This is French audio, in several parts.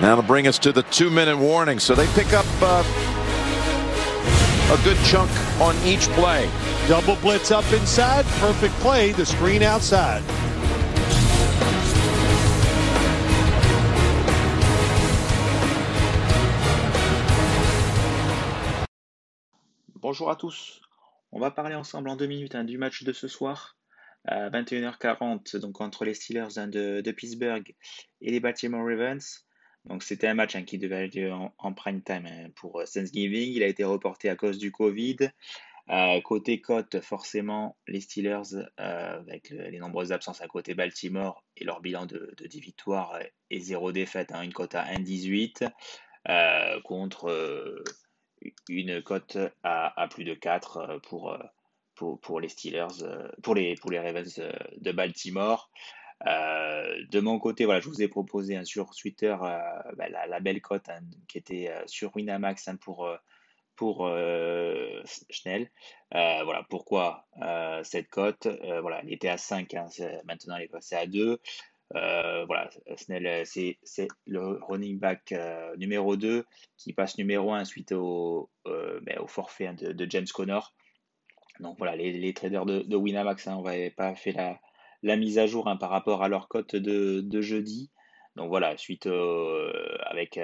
That'll bring us to the two-minute warning. So they pick up uh, a good chunk on each play. Double blitz up inside. Perfect play. The screen outside. Bonjour à tous. On va parler ensemble en deux minutes hein, du match de ce soir à 21h40 donc entre les Steelers hein, de, Pittsburgh et les Baltimore Ravens. Donc c'était un match hein, qui devait être en, prime time pour euh, Thanksgiving. Il a été reporté à cause du Covid. Euh, côté cote, forcément, les Steelers, euh, avec les nombreuses absences à côté Baltimore et leur bilan de, 10 victoires et 0 défaites, une cote à 1,18 contre une cote à, plus de 4 euh, pour, pour, pour les Steelers, pour les, pour les Ravens de Baltimore. De mon côté, voilà, je vous ai proposé hein, sur Twitter bah, la, belle cote hein, qui était sur Winamax hein, pour, pour Schnell. voilà, pourquoi cette cote? Voilà, elle était à 5, maintenant elle est passée à 2. Euh, voilà, Snell, euh, c'est le running back euh, numéro 2 qui passe numéro 1 suite au, ben, au forfait hein, de, James Connor. Donc voilà, les, traders de, Winamax, hein, on n'avait pas fait la, la, mise à jour hein, par rapport à leur cote de, jeudi. Donc voilà, suite avec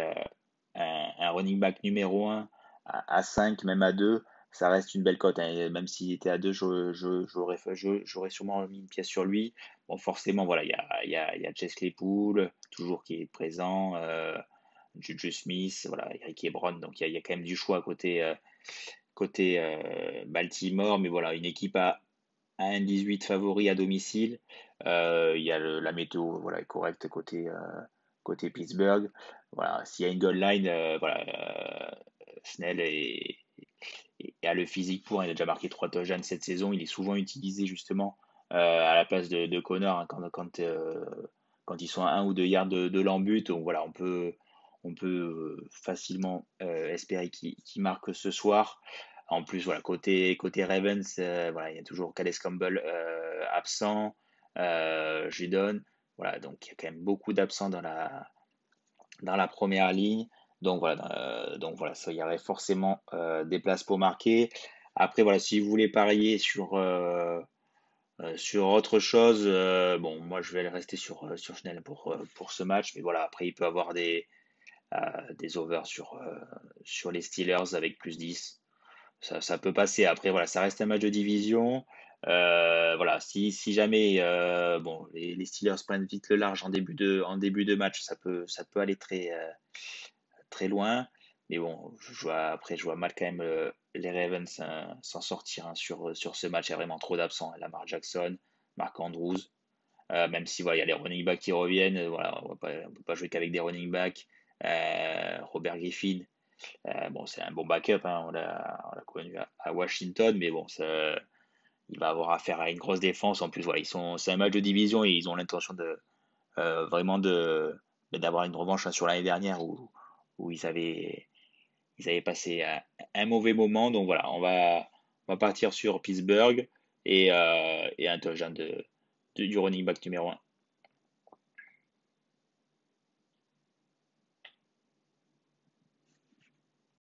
un, running back numéro 1 à, à 5, même à 2, ça reste une belle cote. Hein. Même s'il était à 2, j'aurais sûrement mis une pièce sur lui. Bon, forcément, voilà, il y a, y, a, y a Jess Claypool, toujours qui est présent, euh, Juju Smith, voilà, Eric Ebron. Donc il y, a, quand même du choix côté, euh, côté euh, Baltimore. Mais voilà, une équipe à, 1-18 favori à domicile. Euh, il y a la météo voilà, correcte côté, côté Pittsburgh. Voilà, s'il y a une goal line, voilà, Snell a le physique pour. Il a déjà marqué trois touchdowns cette saison. Il est souvent utilisé justement euh, à la place de, Connor hein, quand, quand, euh, quand, ils sont à un ou deux yards de, de l'embut. Voilà, on peut, on peut euh, facilement espérer qu'il marque ce soir. En plus, voilà, côté, côté Ravens, voilà, il y a toujours Calais Campbell absent, Judon. Voilà, donc il y a quand même beaucoup d'absents dans la, dans la première ligne. Donc voilà, euh, donc voilà, il y aurait forcément euh, des places pour marquer. Après, voilà, si vous voulez parier sur, euh, sur autre chose, bon, moi je vais rester sur, sur Chanel pour, pour ce match, mais voilà, après il peut avoir des, des overs sur, sur les Steelers avec plus 10. Ça, ça, peut passer. Après, voilà, ça reste un match de division. voilà, si, si jamais bon, les, Steelers prennent vite le large en début de, en début de match, ça peut, ça peut aller très, très loin. Mais bon, je vois, après, je vois mal quand même euh, les Ravens hein, s'en sortir hein, sur, sur ce match. Il y a vraiment trop d'absents. Hein. Lamar Jackson, Mark Andrews. Euh, même si voilà, il y a les running backs qui reviennent. Euh, voilà, on ne peut pas jouer qu'avec des running backs. Robert Griffin, bon, c'est un bon backup. on l'a connu à, Washington. Mais bon, ça, il va avoir affaire à une grosse défense. En plus, voilà, c'est un match de division et ils ont l'intention de vraiment de d'avoir une revanche sur l'année dernière où où ils avaient, ils avaient passé un, mauvais moment. Donc voilà, on va, on va partir sur Pittsburgh et, euh, et un touchdown de, du running back numéro 1.